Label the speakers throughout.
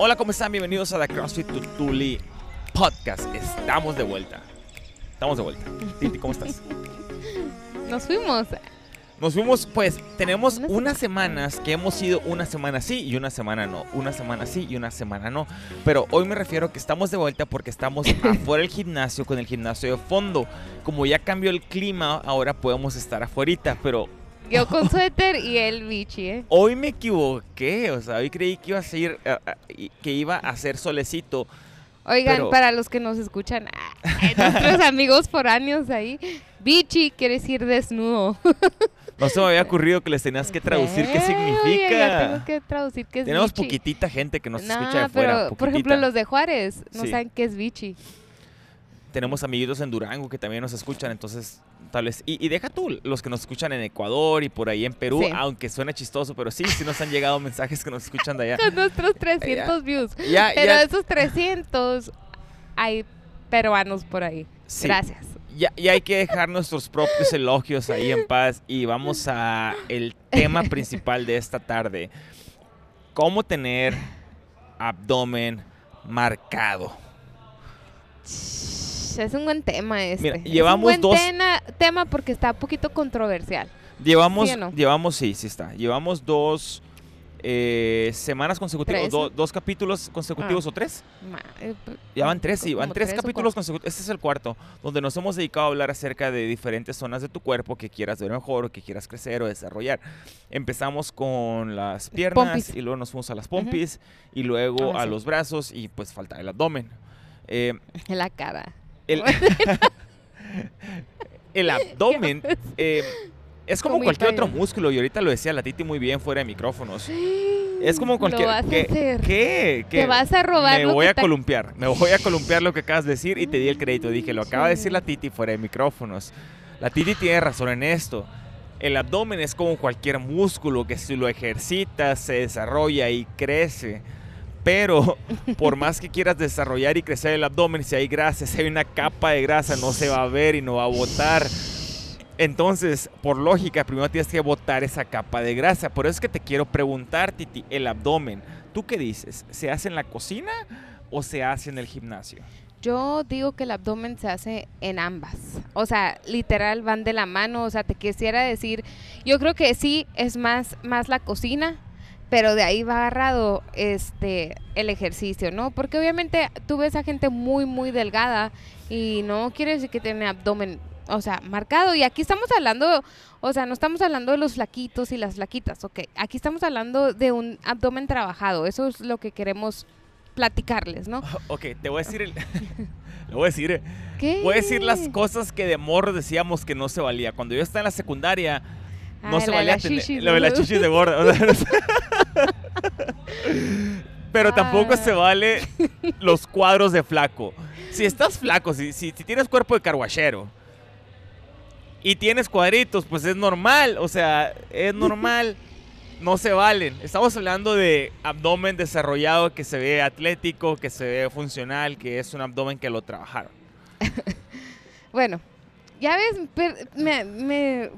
Speaker 1: Hola, ¿cómo están? Bienvenidos a The CrossFit Tutuli Podcast. Estamos de vuelta. Estamos de vuelta. Titi, ¿cómo estás?
Speaker 2: Nos fuimos.
Speaker 1: Nos fuimos, pues, tenemos
Speaker 2: Una
Speaker 1: unas semanas que hemos ido una semana sí y una semana no. Una semana sí y una semana no. Pero hoy me refiero que estamos de vuelta porque estamos afuera del gimnasio con el gimnasio de fondo. Como ya cambió el clima, ahora podemos estar afuera. Pero
Speaker 2: Yo con suéter y el bichi, ¿eh?
Speaker 1: hoy me equivoqué. O sea, hoy creí que iba a ser, que iba a hacer solecito.
Speaker 2: Oigan,
Speaker 1: Pero-
Speaker 2: para los que nos escuchan, ah, nuestros amigos foráneos ahí, bichi quiere decir desnudo.
Speaker 1: No se me había ocurrido que les tenías que traducir qué
Speaker 2: Eh, oye, ya tengo
Speaker 1: significa.
Speaker 2: que traducir qué es
Speaker 1: Tenemos
Speaker 2: bichi.
Speaker 1: poquitita gente que nos
Speaker 2: No,
Speaker 1: escucha de afuera.
Speaker 2: pero por ejemplo los de Juárez no
Speaker 1: Sí.
Speaker 2: saben qué es bichi.
Speaker 1: Tenemos amiguitos en Durango que también nos escuchan, entonces tal vez. Y, y deja tú, los que nos escuchan en Ecuador y por ahí en Perú,
Speaker 2: Sí.
Speaker 1: aunque suena chistoso, pero sí, sí nos han llegado mensajes que nos escuchan de allá.
Speaker 2: Con nuestros 300 views.
Speaker 1: Ya,
Speaker 2: Pero
Speaker 1: ya,
Speaker 2: esos 300 hay peruanos por ahí.
Speaker 1: sí,
Speaker 2: Gracias.
Speaker 1: ya, ya hay que dejar nuestros propios elogios ahí en paz y vamos a el tema principal de esta tarde. ¿Cómo tener abdomen marcado?
Speaker 2: Es un buen tema este.
Speaker 1: Mira,
Speaker 2: Es un buen
Speaker 1: dos-
Speaker 2: tema, tema porque está un poquito controversial.
Speaker 1: Llevamos,
Speaker 2: ¿Sí no?
Speaker 1: llevamos, sí, sí está. Llevamos dos eh, semanas consecutivas, do- dos capítulos consecutivos
Speaker 2: Ah.
Speaker 1: o tres.
Speaker 2: Ma- eh,
Speaker 1: Ya van tres, sí, van tres capítulos consecutivos. Este es el cuarto, donde nos hemos dedicado a hablar acerca de diferentes zonas de tu cuerpo que quieras ver mejor o que quieras crecer o desarrollar. Empezamos con las piernas
Speaker 2: Pompis.
Speaker 1: y luego nos fuimos a las pompis y luego
Speaker 2: Ah,
Speaker 1: a
Speaker 2: sí.
Speaker 1: los brazos y pues falta el abdomen. Eh,
Speaker 2: la cara.
Speaker 1: El, el abdomen eh, es como
Speaker 2: Como
Speaker 1: cualquier otro músculo y ahorita lo decía la Titi muy bien fuera de micrófonos. Es como cualquier...
Speaker 2: Lo vas a
Speaker 1: ¿qué,
Speaker 2: hacer.
Speaker 1: ¿Qué?
Speaker 2: Te
Speaker 1: ¿Qué?
Speaker 2: vas a robar
Speaker 1: Me
Speaker 2: lo
Speaker 1: voy
Speaker 2: que
Speaker 1: a columpiar, me voy a columpiar lo que acabas de decir y te di el crédito. Dije, lo acaba de decir la Titi fuera de micrófonos. La Titi tiene razón en esto. El abdomen es como cualquier músculo que si lo ejercitas se desarrolla y crece. Pero por más que quieras desarrollar y crecer el abdomen, si hay grasa, si hay una capa de grasa, no se va a ver y no va a botar. Entonces, por lógica, primero tienes que botar esa capa de grasa. Por eso es que te quiero preguntar, Titi, el abdomen. ¿Tú qué dices? ¿Se hace en la cocina o se hace en el gimnasio?
Speaker 2: Yo digo que el abdomen se hace en ambas. O sea, literal van de la mano. O sea, te quisiera decir, yo creo que sí es más, más la cocina, pero de ahí va agarrado este el ejercicio, ¿no? Porque obviamente tú ves a gente muy, muy delgada y no quiere decir que tiene abdomen, o sea, marcado. Y aquí estamos hablando, o sea, no estamos hablando de los flaquitos y las flaquitas, ok. Aquí estamos hablando de un abdomen trabajado. Eso es lo que queremos platicarles, ¿no?
Speaker 1: Ok, te voy a decir el... Le voy a decir,
Speaker 2: ¿Qué?
Speaker 1: voy a decir las cosas que de morro decíamos que no se valía. Cuando yo estaba en la secundaria, no
Speaker 2: Ah,
Speaker 1: se
Speaker 2: la de
Speaker 1: valía
Speaker 2: las
Speaker 1: tener- lo de las
Speaker 2: ¿no?
Speaker 1: chichis de gorda. o sea, no sé. Pero tampoco
Speaker 2: Ah.
Speaker 1: se vale los cuadros de flaco. Si estás flaco, si, si, si tienes cuerpo de carguachero y tienes cuadritos, pues es normal. O sea, es normal. No se valen. Estamos hablando de abdomen desarrollado que se ve atlético, que se ve funcional, que es un abdomen que lo trabajaron.
Speaker 2: Bueno, ya ves, me,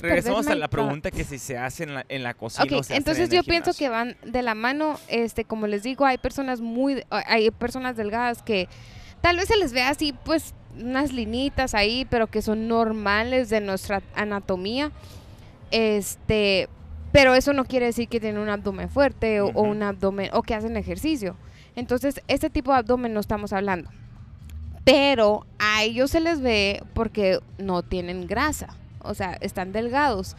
Speaker 1: Regresamos a la pregunta que si se hace en la, en la cocina
Speaker 2: Ok,
Speaker 1: o se hace
Speaker 2: entonces
Speaker 1: en
Speaker 2: yo pienso que van de la mano, este, como les digo, hay personas muy, hay personas delgadas que tal vez se les ve así, pues, unas linitas ahí, pero que son normales de nuestra anatomía, este, pero eso no quiere decir que tienen un abdomen fuerte o, un abdomen, o que hacen ejercicio. Entonces, este tipo de abdomen no estamos hablando. Pero a ellos se les ve porque no tienen grasa, o sea, están delgados.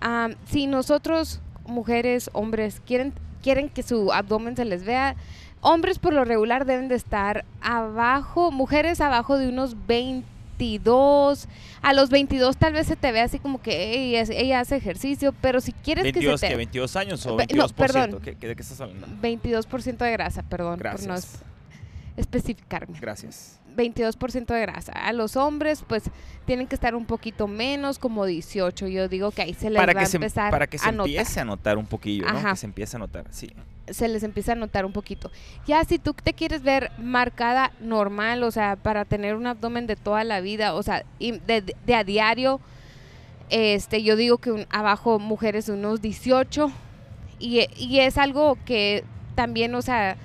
Speaker 2: Am, si nosotros, mujeres, hombres, quieren, quieren que su abdomen se les vea, hombres por lo regular deben de estar abajo, mujeres abajo de unos 22. A los 22 tal vez se te ve así como que "Ey, es- ella hace ejercicio, pero si quieres
Speaker 1: 22,
Speaker 2: que se
Speaker 1: ¿qué?
Speaker 2: te...
Speaker 1: ¿22 años o
Speaker 2: Ve-
Speaker 1: 22%?
Speaker 2: no, perdón.
Speaker 1: ¿Qué, qué- de qué estás hablando?
Speaker 2: 22% de grasa, perdón, por no
Speaker 1: Gracias.
Speaker 2: Especificarme.
Speaker 1: Gracias.
Speaker 2: 22% de grasa. A los hombres, pues, tienen que estar un poquito menos, como 18. Yo digo que ahí se les
Speaker 1: Para
Speaker 2: va
Speaker 1: que
Speaker 2: a
Speaker 1: se,
Speaker 2: empezar
Speaker 1: para que se
Speaker 2: a notar.
Speaker 1: empiece a notar un poquillo, ¿no? Que se empiece a notar, sí.
Speaker 2: Se les empieza a notar un poquito. Ya si tú te quieres ver marcada normal, o sea, para tener un abdomen de toda la vida, o sea, de, de a diario, este, yo digo que un- abajo mujeres unos 18. Y, y es algo que también, o sea,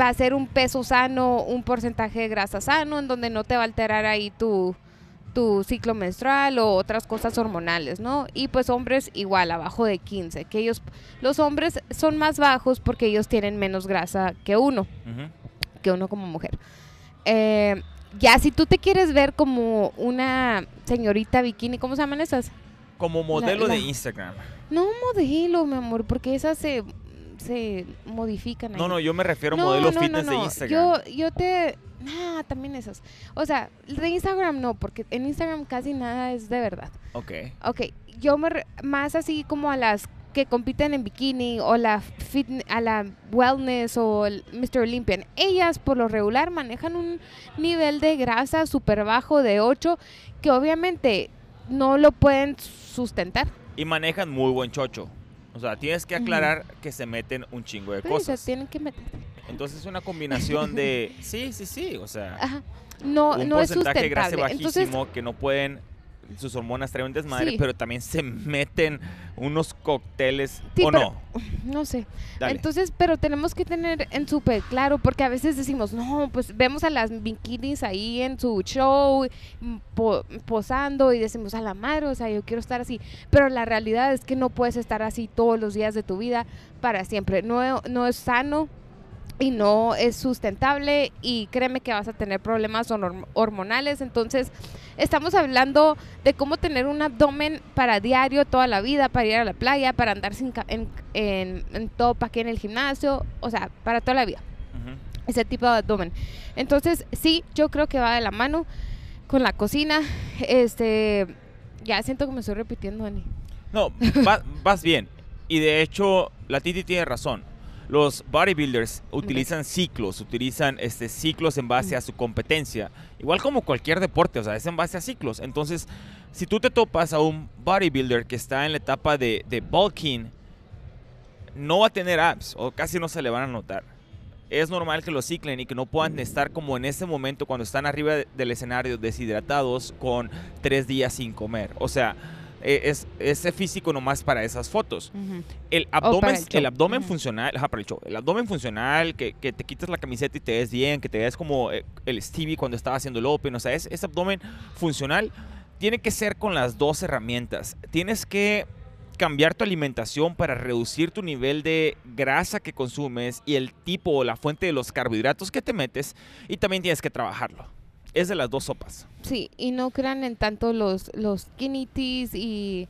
Speaker 2: va a ser un peso sano, un porcentaje de grasa sano, en donde no te va a alterar ahí tu, tu ciclo menstrual o otras cosas hormonales, ¿no? Y pues hombres igual, abajo de 15, que ellos, los hombres son más bajos porque ellos tienen menos grasa que uno, que uno como mujer. Eh, ya si tú te quieres ver como una señorita bikini, ¿cómo se llaman esas?
Speaker 1: Como modelo
Speaker 2: la-
Speaker 1: de Instagram.
Speaker 2: No modelo, mi amor, porque esas se, se modifican.
Speaker 1: No,
Speaker 2: ahí.
Speaker 1: no, yo me refiero a
Speaker 2: No,
Speaker 1: modelo
Speaker 2: no,
Speaker 1: fitness
Speaker 2: no,
Speaker 1: de. Instagram.
Speaker 2: Yo, yo te... Ah, también esas. O sea, de Instagram no, porque en Instagram casi nada es de verdad.
Speaker 1: Ok.
Speaker 2: Ok, yo me... re- Más así como a las que compiten en bikini o la fit, a la wellness o el Mr. Olympian. Ellas por lo regular manejan un nivel de grasa súper bajo de 8 que obviamente no lo pueden sustentar.
Speaker 1: Y manejan muy buen chocho. O sea, tienes que aclarar que se meten un chingo de
Speaker 2: Pero se
Speaker 1: cosas.
Speaker 2: tienen que meter.
Speaker 1: Entonces es una combinación de... Sí, sí, sí. O sea,
Speaker 2: Ajá. No,
Speaker 1: un
Speaker 2: no es
Speaker 1: porcentaje de grasa
Speaker 2: sustentable.
Speaker 1: bajísimo
Speaker 2: Entonces,
Speaker 1: que no pueden... Sus hormonas traen un desmadre,
Speaker 2: Sí.
Speaker 1: pero también se meten unos cócteles.
Speaker 2: Sí,
Speaker 1: ¿O
Speaker 2: pero-
Speaker 1: no?
Speaker 2: no sé.
Speaker 1: Dale.
Speaker 2: Entonces, pero tenemos que tener en súper claro, porque a veces decimos, no, pues vemos a las bikinis ahí en su show, mm, po- posando y decimos, a la madre, o sea, yo quiero estar así. Pero la realidad es que no puedes estar así todos los días de tu vida para siempre. No, no es sano y no es sustentable y créeme que vas a tener problemas horm- hormonales. Entonces, estamos hablando de cómo tener un abdomen para diario, toda la vida, para ir a la playa, para andar sin ca- en, en, en top aquí en el gimnasio, o sea, para toda la vida, ese tipo de abdomen. Entonces, sí, yo creo que va de la mano con la cocina. Este, ya siento que me estoy repitiendo, Ani.
Speaker 1: No, va- vas bien. Y de hecho, la Titi tiene razón. Los bodybuilders utilizan ciclos, utilizan este, ciclos en base a su competencia. Igual como cualquier deporte, o sea, es en base a ciclos. Entonces, si tú te topas a un bodybuilder que está en la etapa de, de bulking, no va a tener abs o casi no se le van a notar. Es normal que lo ciclen y que no puedan estar como en ese momento cuando están arriba de- del escenario deshidratados con tres días sin comer. O sea, eh, es ese físico nomás para esas fotos. El abdomen,
Speaker 2: para el
Speaker 1: abdomen funcional, ajá, para el show. El abdomen funcional, que, que te quitas la camiseta y te ves bien, que te ves como eh, el Stevie cuando estaba haciendo el Open. O sea, es- ese abdomen funcional tiene que ser con las dos herramientas. Tienes que cambiar tu alimentación para reducir tu nivel de grasa que consumes y el tipo o la fuente de los carbohidratos que te metes. Y también tienes que trabajarlo. Es de las dos sopas.
Speaker 2: Sí, y no crean en tanto los, los y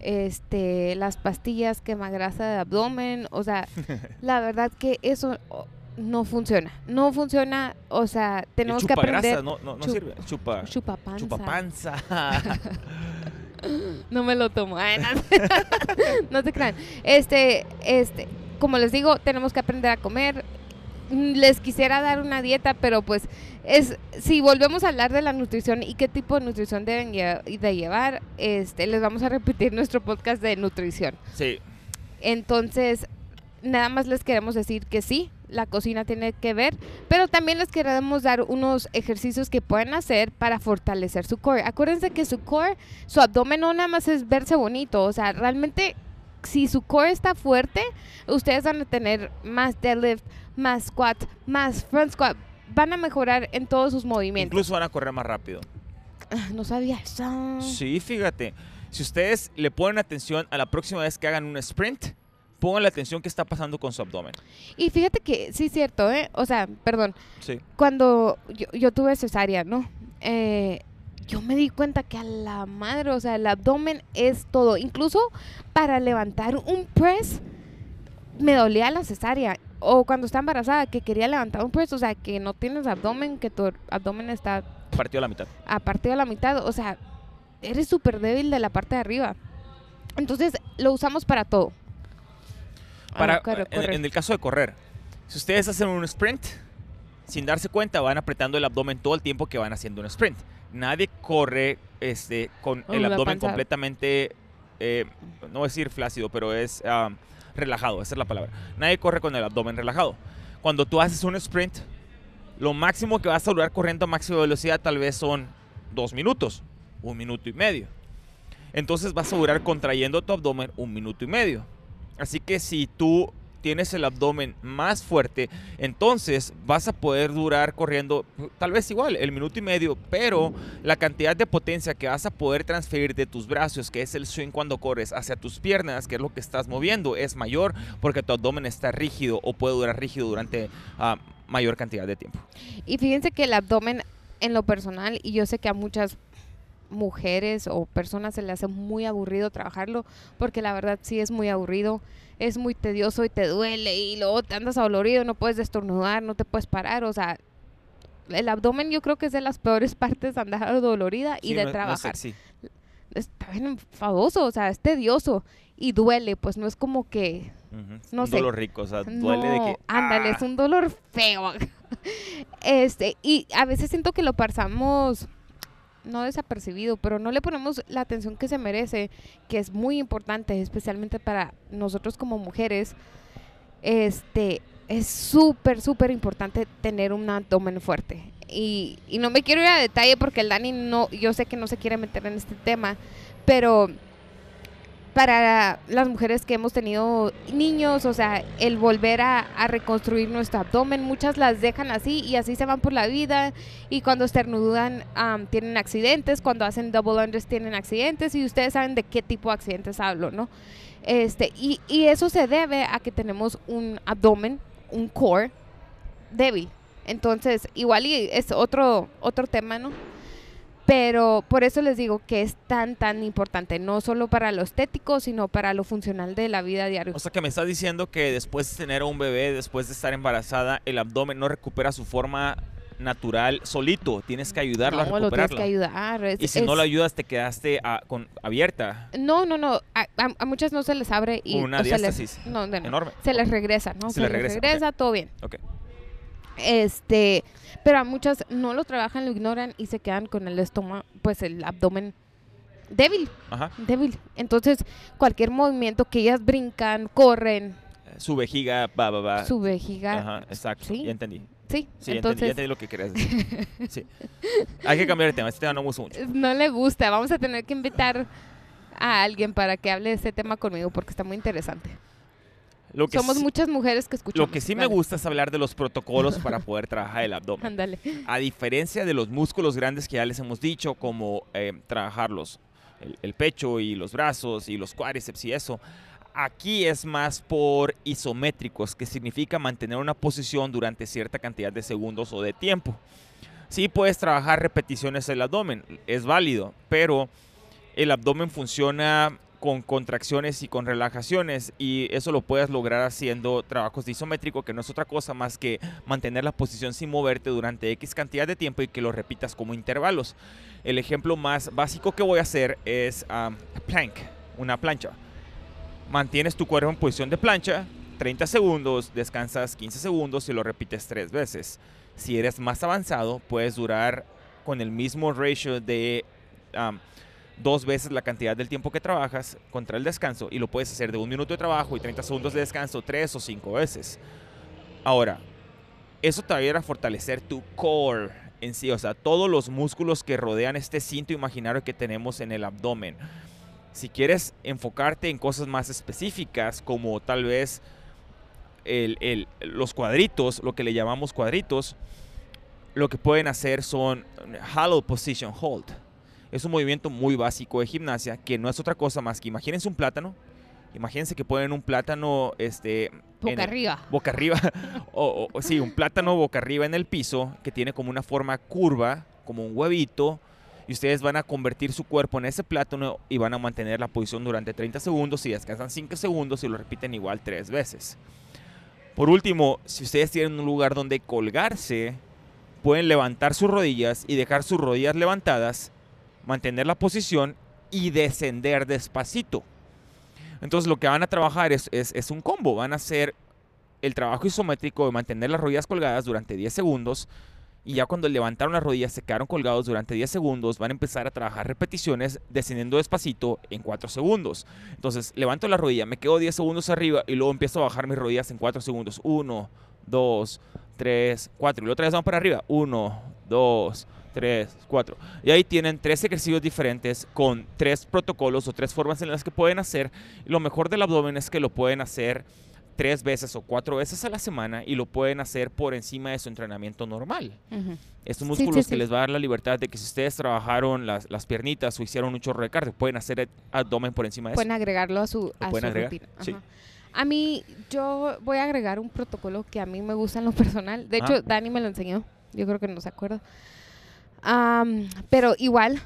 Speaker 2: este las pastillas quemagrasa de abdomen. O sea, la verdad que eso oh, no funciona. No funciona, o sea, tenemos que aprender.
Speaker 1: no, no, no
Speaker 2: chup-
Speaker 1: sirve. Chupa,
Speaker 2: Chupapanza.
Speaker 1: chupapanza.
Speaker 2: No me lo tomo. Ay, no, no te crean. Este, este, como les digo, tenemos que aprender a comer. Mm, Les quisiera dar una dieta, pero pues es si volvemos a hablar de la nutrición y qué tipo de nutrición deben de llevar, este, les vamos a repetir nuestro podcast de nutrición.
Speaker 1: sí.
Speaker 2: Entonces, nada más les queremos decir que sí, la cocina tiene que ver, pero también les queremos dar unos ejercicios que pueden hacer para fortalecer su core. Acuérdense que su core, su abdomen no nada más es verse bonito, o sea, realmente si su core está fuerte, ustedes van a tener más deadlift, más squat, más front squat, van a mejorar en todos sus movimientos.
Speaker 1: Incluso van a correr más rápido.
Speaker 2: Ah, No sabía eso.
Speaker 1: Sí, fíjate. Si ustedes le ponen atención a la próxima vez que hagan un sprint, pónganle atención qué está pasando con su abdomen.
Speaker 2: Y fíjate que sí es cierto, ¿eh? O sea, perdón,
Speaker 1: Sí.
Speaker 2: cuando yo, yo tuve cesárea, ¿no? Eh, yo me di cuenta que a la madre, o sea, el abdomen es todo. Incluso para levantar un press, me dolía la cesárea. O cuando está embarazada, que quería levantar un press, o sea, que no tienes abdomen, que tu abdomen está
Speaker 1: Partió a la mitad.
Speaker 2: a partido a la mitad, o sea, eres súper débil de la parte de arriba. Entonces, lo usamos para todo. Ah,
Speaker 1: Para,
Speaker 2: corre,
Speaker 1: en, en el caso de correr, si ustedes hacen un sprint, sin darse cuenta van apretando el abdomen todo el tiempo que van haciendo un sprint. Nadie corre este, con
Speaker 2: Oh,
Speaker 1: el abdomen completamente, eh, no decir flácido, pero es relajado, esa es la palabra. Nadie corre con el abdomen relajado. Cuando tú haces un sprint, lo máximo que vas a durar corriendo a máxima velocidad tal vez son dos minutos, un minuto y medio. Entonces vas a durar contrayendo tu abdomen un minuto y medio. Así que si tú tienes el abdomen más fuerte, entonces vas a poder durar corriendo tal vez igual, el minuto y medio, pero la cantidad de potencia que vas a poder transferir de tus brazos, que es el swing cuando corres, hacia tus piernas, que es lo que estás moviendo, es mayor porque tu abdomen está rígido o puede durar rígido durante ah, mayor cantidad de tiempo.
Speaker 2: Y fíjense que el abdomen, en lo personal, y yo sé que a muchas mujeres o personas se le hace muy aburrido trabajarlo, porque la verdad sí es muy aburrido, es muy tedioso y te duele y luego te andas adolorido, no puedes destornudar, no te puedes parar, o sea, el abdomen yo creo que es de las peores partes de andar dolorida y
Speaker 1: Sí,
Speaker 2: de
Speaker 1: no- no
Speaker 2: trabajar.
Speaker 1: sexy.
Speaker 2: Está bien enfadoso, o sea, es tedioso y duele, pues no es como que
Speaker 1: Ujú,
Speaker 2: No
Speaker 1: un
Speaker 2: sé.
Speaker 1: dolor rico, o sea, duele de
Speaker 2: no,
Speaker 1: que...
Speaker 2: ándale,
Speaker 1: ¡ah!
Speaker 2: es un dolor feo. este, y a veces siento que lo pasamos no desapercibido, pero no le ponemos la atención que se merece, que es muy importante, especialmente para nosotros como mujeres. Este, es súper, súper importante tener un abdomen fuerte. Y, y no me quiero ir a detalle porque el Dani no, yo sé que no se quiere meter en este tema, pero para las mujeres que hemos tenido niños, o sea, el volver a, reconstruir nuestro abdomen, muchas las dejan así y así se van por la vida y cuando estornudan am, tienen accidentes, cuando hacen double unders tienen accidentes y ustedes saben de qué tipo de accidentes hablo, ¿no? Este, y, y eso se debe a que tenemos un abdomen, un core débil. Entonces, igual y es otro, otro tema, ¿no? Pero por eso les digo que es tan, tan importante, no solo para lo estético, sino para lo funcional de la vida diaria.
Speaker 1: O sea que me estás diciendo que después de tener a un bebé, después de estar embarazada, el abdomen no recupera su forma natural solito. Tienes que ayudarlo a
Speaker 2: no, lo tienes
Speaker 1: recuperarlo.
Speaker 2: que ayudar. es-
Speaker 1: y si
Speaker 2: es-
Speaker 1: no lo ayudas, te quedaste ah, con, abierta,
Speaker 2: No, no, no. A, a- a muchas no se les abre y
Speaker 1: una
Speaker 2: o se les-
Speaker 1: diástasis
Speaker 2: no, no, no.
Speaker 1: enorme.
Speaker 2: se les regresa, ¿no?
Speaker 1: Se les regresa, ok.
Speaker 2: todo bien.
Speaker 1: Ok.
Speaker 2: Este, pero a muchas no lo trabajan, lo ignoran y se quedan con el estómago, pues el abdomen débil,
Speaker 1: Ajá.
Speaker 2: débil. Entonces, cualquier movimiento que ellas brincan, corren,
Speaker 1: Su vejiga, va, va, va.
Speaker 2: su vejiga,
Speaker 1: Ajá, exacto.
Speaker 2: sí.
Speaker 1: Ya entendí.
Speaker 2: sí,
Speaker 1: Sí, ya entendí, ya
Speaker 2: entonces
Speaker 1: entendí lo que querías decir. Sí. Hay que cambiar de tema. Este tema no me gusta mucho.
Speaker 2: no le gusta. Vamos a tener que invitar a alguien para que hable de ese tema conmigo porque está muy interesante.
Speaker 1: Lo que,
Speaker 2: Somos
Speaker 1: sí,
Speaker 2: muchas mujeres que escuchamos.
Speaker 1: lo que sí me gusta es hablar de los protocolos para poder trabajar el abdomen.
Speaker 2: Ándale.
Speaker 1: A diferencia de los músculos grandes que ya les hemos dicho, como eh, trabajarlos, el, el pecho y los brazos y los cuádriceps y eso, aquí es más por isométricos, que significa mantener una posición durante cierta cantidad de segundos o de tiempo. Sí puedes trabajar repeticiones del abdomen, es válido, pero el abdomen funciona con contracciones y con relajaciones y eso lo puedes lograr haciendo trabajos de isométrico que no es otra cosa más que mantener la posición sin moverte durante X cantidad de tiempo y que lo repitas como intervalos. El ejemplo más básico que voy a hacer es um, plank, una plancha. Mantienes tu cuerpo en posición de plancha 30 segundos, descansas 15 segundos y lo repites tres veces. Si eres más avanzado, puedes durar con el mismo ratio de dos veces la cantidad del tiempo que trabajas contra el descanso y lo puedes hacer de un minuto de trabajo y 30 segundos de descanso tres o cinco veces. Ahora, eso te va a ayudar a fortalecer tu core en sí, o sea, todos los músculos que rodean este cinto imaginario que tenemos en el abdomen. Si quieres enfocarte en cosas más específicas, como tal vez el- el- los cuadritos, lo que le llamamos cuadritos, lo que pueden hacer son hollow position hold. Es un movimiento muy básico de gimnasia que no es otra cosa más que imagínense un plátano. Imagínense que ponen un plátano este,
Speaker 2: Boca arriba.
Speaker 1: boca arriba, o sí, un plátano boca arriba en el piso que tiene como una forma curva, como un huevito, y ustedes van a convertir su cuerpo en ese plátano y van a mantener la posición durante 30 segundos y descansan 5 segundos y lo repiten igual tres veces. Por último, si ustedes tienen un lugar donde colgarse, pueden levantar sus rodillas y dejar sus rodillas levantadas, mantener la posición y descender despacito. Entonces lo que van a trabajar es, es- un combo. Van a hacer el trabajo isométrico de mantener las rodillas colgadas durante 10 segundos. Y ya cuando levantaron las rodillas se quedaron colgados durante 10 segundos, van a empezar a trabajar repeticiones descendiendo despacito en 4 segundos. Entonces levanto la rodilla, me quedo 10 segundos arriba y luego empiezo a bajar mis rodillas en 4 segundos. 1, 2, 3, 4. Y luego otra vez vamos para arriba. 1, 2, 3, 4. Y ahí tienen tres ejercicios diferentes con tres protocolos o tres formas en las que pueden hacer. Lo mejor del abdomen es que lo pueden hacer tres veces o cuatro veces a la semana y lo pueden hacer por encima de su entrenamiento normal. Estos
Speaker 2: Sí,
Speaker 1: músculos
Speaker 2: sí,
Speaker 1: que les va a dar la libertad de que si ustedes trabajaron las, las piernitas o hicieron un chorro de cardio, pueden hacer el abdomen por encima de
Speaker 2: Pueden agregarlo a su, a
Speaker 1: pueden
Speaker 2: su
Speaker 1: agregar,
Speaker 2: rutina.
Speaker 1: sí.
Speaker 2: Ajá. A mí, yo voy a agregar un protocolo que a mí me gusta en lo personal. De hecho,
Speaker 1: Ah.
Speaker 2: Dani me lo enseñó. Yo creo que no se acuerda. Am, pero igual,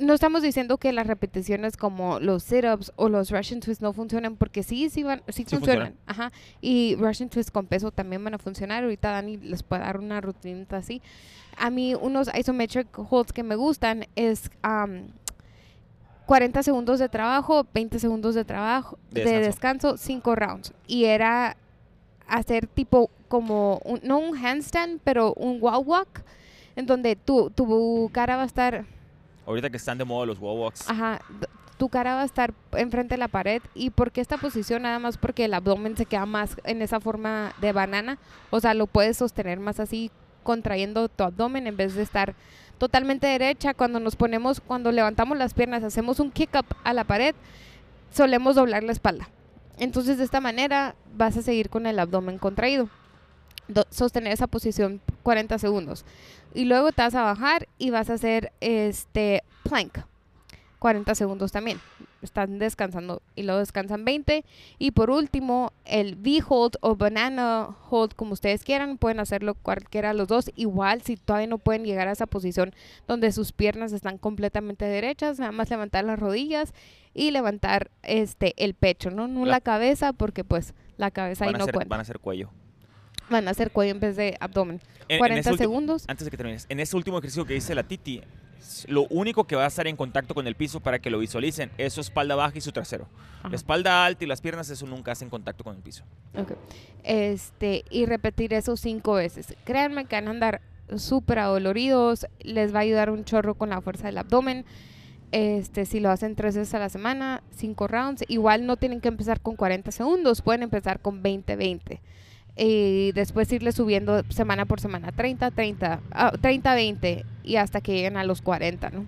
Speaker 2: no estamos diciendo que las repeticiones como los sit-ups o los Russian twists no funcionan, porque sí, sí, van, sí,
Speaker 1: Sí
Speaker 2: funcionan. Ajá. Y Russian twists con peso también van a funcionar. Ahorita Dani les puede dar una rutinita así. A mí, unos isometric holds que me gustan es am, 40 segundos de trabajo, 20 segundos de trabajo,
Speaker 1: De
Speaker 2: de,
Speaker 1: descanso.
Speaker 2: descanso, 5 rounds. Y era hacer tipo como, un- no un handstand, pero un wall walk, en donde tu, tu cara va a estar,
Speaker 1: Ahorita que están de moda los wall walks.
Speaker 2: ajá, tu cara va a estar enfrente de la pared. ¿Y por qué esta posición? Nada más porque el abdomen se queda más en esa forma de banana. O sea, lo puedes sostener más así, contrayendo tu abdomen en vez de estar totalmente derecha. Cuando nos ponemos, cuando levantamos las piernas, hacemos un kick up a la pared, solemos doblar la espalda. Entonces, de esta manera vas a seguir con el abdomen contraído. Do- sostener esa posición 40 segundos. Y luego te vas a bajar y vas a hacer este plank. 40 segundos también. Están descansando y luego descansan 20. Y por último, el V-hold o banana hold, como ustedes quieran, pueden hacerlo cualquiera de los dos. Igual, si todavía no pueden llegar a esa posición donde sus piernas están completamente derechas, nada más levantar las rodillas y levantar este el pecho, ¿no? No
Speaker 1: La-
Speaker 2: la, cabeza, porque pues la cabeza ahí no cuenta.
Speaker 1: van a hacer cuello.
Speaker 2: Van a hacer cuello en vez de abdomen.
Speaker 1: En- en
Speaker 2: 40
Speaker 1: ese ulti-
Speaker 2: segundos.
Speaker 1: Antes de que termines, en ese último ejercicio que dice la Titi, lo único que va a estar en contacto con el piso para que lo visualicen es su espalda baja y su trasero.
Speaker 2: Ajá.
Speaker 1: La espalda alta y las piernas, eso nunca hacen contacto con el piso.
Speaker 2: Este, y repetir eso cinco veces. Créanme que van a andar súper adoloridos, les va a ayudar un chorro con la fuerza del abdomen. Este, si lo hacen tres veces a la semana, cinco rounds, igual no tienen que empezar con 40 segundos, pueden empezar con 20-20. Y después irle subiendo semana por semana, 30, 30, ah, 30, 20 y hasta que lleguen a los 40, ¿no?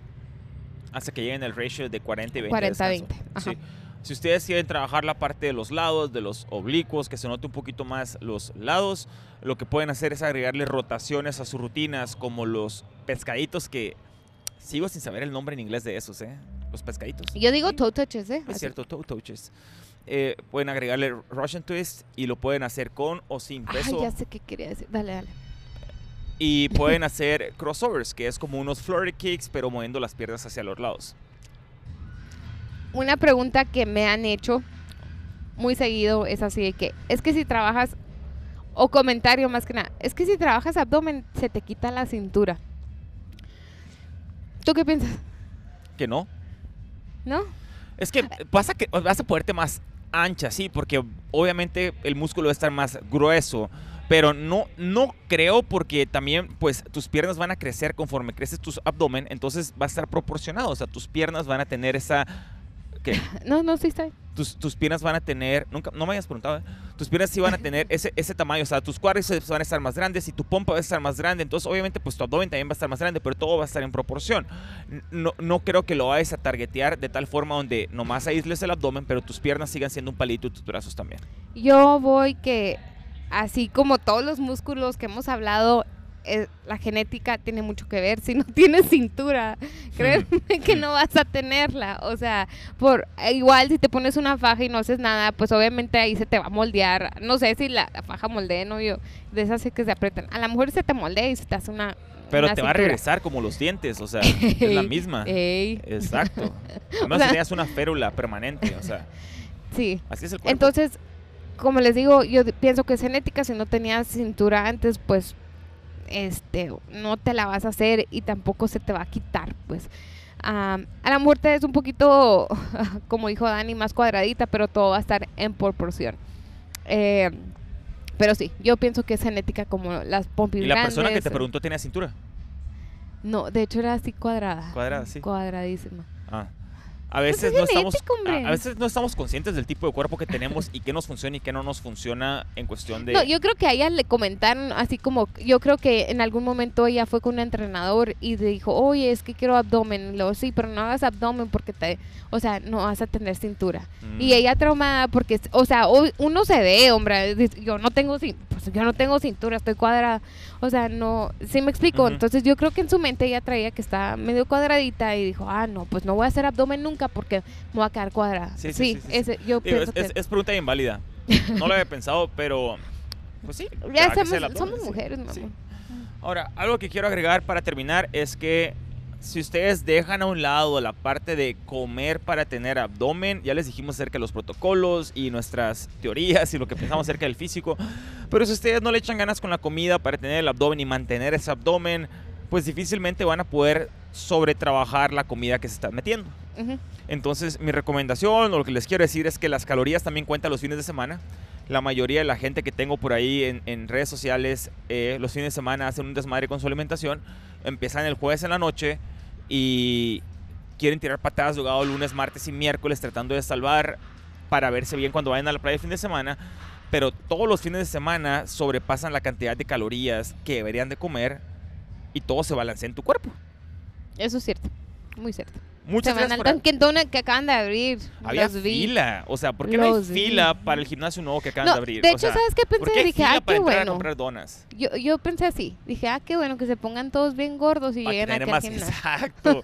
Speaker 1: Hasta que lleguen el ratio de 40 y 20.
Speaker 2: 40,
Speaker 1: de descanso.
Speaker 2: 20, ajá.
Speaker 1: Sí. Si ustedes quieren trabajar la parte de los lados, de los oblicuos, que se note un poquito más los lados, lo que pueden hacer es agregarle rotaciones a sus rutinas, como los pescaditos que sigo sin saber el nombre en inglés de esos, ¿eh? Los pescaditos.
Speaker 2: Yo digo toe touches, ¿eh?
Speaker 1: Es
Speaker 2: Así.
Speaker 1: cierto, toe touches. Eh, pueden agregarle Russian twist y lo pueden hacer con o sin
Speaker 2: Ay,
Speaker 1: peso.
Speaker 2: ya sé qué quería decir. Dale, dale.
Speaker 1: Y pueden hacer crossovers, que es como unos flurry kicks, pero moviendo las piernas hacia los lados.
Speaker 2: una pregunta que me han hecho muy seguido es así de que es que si trabajas o comentario más que nada, es que si trabajas abdomen se te quita la cintura. ¿Tú qué piensas?
Speaker 1: Que no.
Speaker 2: ¿No?
Speaker 1: Es que pasa que vas a ponerte más ancha, sí, porque obviamente el músculo va a estar más grueso. Pero no, no creo porque también pues tus piernas van a crecer conforme creces tu abdomen, entonces va a estar proporcionado. O sea, tus piernas van a tener esa... ¿qué?
Speaker 2: No, no, sí está.
Speaker 1: tus, tus piernas van a tener, nunca, no me hayas preguntado, ¿eh? Tus piernas sí van a tener ese, ese tamaño, o sea, tus cuádriceps van a estar más grandes y tu pompa va a estar más grande, entonces obviamente pues tu abdomen también va a estar más grande, pero todo va a estar en proporción. No, no creo que lo vayas a targetear de tal forma donde nomás aísles el abdomen, pero tus piernas sigan siendo un palito y tus brazos también.
Speaker 2: Yo voy que así como todos los músculos que hemos hablado, eh, la genética tiene mucho que ver. Si no tienes cintura, créeme que no vas a tenerla. O sea, por eh, igual si te pones una faja y no haces nada, pues obviamente ahí se te va a moldear. No sé si la, la faja moldee, no yo, de esas que se aprietan. A lo mejor se te moldea y se te hace una.
Speaker 1: Pero te va a regresar como los dientes, o sea, es la misma.
Speaker 2: Ey,
Speaker 1: Exacto. Además
Speaker 2: sea-
Speaker 1: tenías una férula permanente, o sea,
Speaker 2: sí.
Speaker 1: así es el cuerpo.
Speaker 2: Entonces, como les digo, yo pienso que es genética. Si no tenías cintura antes, pues este no te la vas a hacer y tampoco se te va a quitar, pues. Am, a la muerte es un poquito, como dijo Dani, más cuadradita, pero todo va a estar en proporción. Eh, pero sí, yo pienso que es genética como las pompis
Speaker 1: y la persona que te preguntó tenía cintura.
Speaker 2: No, de hecho era así cuadrada.
Speaker 1: Cuadrada, sí.
Speaker 2: Cuadradísima.
Speaker 1: Ah. A veces,
Speaker 2: es
Speaker 1: no estamos,
Speaker 2: genético,
Speaker 1: a, a veces no estamos conscientes del tipo de cuerpo que tenemos y qué nos funciona y qué no nos funciona en cuestión de...
Speaker 2: No, yo creo que a ella le comentaron así como, yo creo que en algún momento ella fue con un entrenador y le dijo, oye, es que quiero abdomen. Luego, sí, pero no hagas abdomen porque te, o sea, no vas a tener cintura.
Speaker 1: Mm.
Speaker 2: Y ella traumada porque, o sea, uno se ve, hombre, yo no tengo, cin- pues, yo no tengo cintura, estoy cuadrada. O sea, no, sí me explico. Entonces yo creo que en su mente ella traía que estaba medio cuadradita y dijo, ah, no, pues no voy a hacer abdomen nunca porque me voy a quedar cuadrada.
Speaker 1: Sí,
Speaker 2: Sí,
Speaker 1: sí, sí, sí, sí.
Speaker 2: ese, yo
Speaker 1: Digo,
Speaker 2: pienso
Speaker 1: es, es-
Speaker 2: que...
Speaker 1: es pregunta bien válida. No lo había pensado, pero... Pues sí.
Speaker 2: ya somos,
Speaker 1: abdomen,
Speaker 2: somos mujeres, amor.
Speaker 1: Ahora, algo que quiero agregar para terminar es que si ustedes dejan a un lado la parte de comer para tener abdomen, ya les dijimos acerca de los protocolos y nuestras teorías y lo que pensamos acerca del físico, pero si ustedes no le echan ganas con la comida para tener el abdomen y mantener ese abdomen, pues difícilmente van a poder sobretrabajar la comida que se están metiendo.
Speaker 2: Ujú.
Speaker 1: Entonces, mi recomendación o lo que les quiero decir es que las calorías también cuentan los fines de semana. La mayoría de la gente que tengo por ahí en, en redes sociales, eh, los fines de semana hacen un desmadre con su alimentación. Empiezan el jueves en la noche y quieren tirar patadas de lunes, martes y miércoles tratando de salvar para verse bien cuando vayan a la playa el fin de semana. Pero todos los fines de semana sobrepasan la cantidad de calorías que deberían de comer y todo se balancea en tu cuerpo.
Speaker 2: Eso es cierto, muy cierto.
Speaker 1: Muchas gracias por-
Speaker 2: Dunkin' Donut que acaban de abrir.
Speaker 1: Había
Speaker 2: los vi.
Speaker 1: fila. O sea, ¿por qué no hay
Speaker 2: vi.
Speaker 1: fila para el gimnasio nuevo que acaban
Speaker 2: No,
Speaker 1: de abrir?
Speaker 2: de
Speaker 1: O
Speaker 2: hecho,
Speaker 1: sea,
Speaker 2: ¿sabes qué
Speaker 1: ¿por
Speaker 2: pensé?
Speaker 1: qué hay
Speaker 2: Dije,
Speaker 1: fila
Speaker 2: ah,
Speaker 1: para
Speaker 2: qué
Speaker 1: entrar a
Speaker 2: bueno.
Speaker 1: comprar donas?
Speaker 2: Yo, yo pensé así. Dije, ah, qué bueno que se pongan todos bien gordos y
Speaker 1: Para
Speaker 2: lleguen aquí
Speaker 1: más,
Speaker 2: al gimnasio.
Speaker 1: exacto.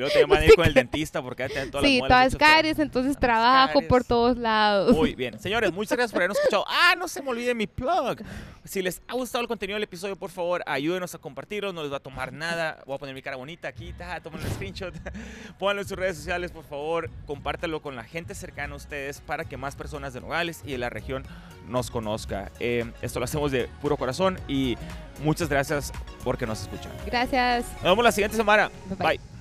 Speaker 1: Y luego te van a ir con el dentista porque ya todas
Speaker 2: Sí,
Speaker 1: las
Speaker 2: todas caries, entonces
Speaker 1: Todas
Speaker 2: trabajo por
Speaker 1: caries.
Speaker 2: todos lados.
Speaker 1: Muy bien. Señores, muchas gracias por habernos escuchado. Ah, no se me olvide mi plug. Si les ha gustado el contenido del episodio, por favor, ayúdenos a compartirlo. No les va a tomar nada. Voy a poner mi cara bonita aquí. ta, Tomen un screenshot. Pónganlo en sus redes sociales, por favor. Compártelo con la gente cercana a ustedes para que más personas de Nogales y de la región nos conozca. Eh, esto lo hacemos de puro corazón y muchas gracias porque nos escuchan.
Speaker 2: Gracias.
Speaker 1: Nos vemos la siguiente semana.
Speaker 2: Bye, bye.
Speaker 1: Bye.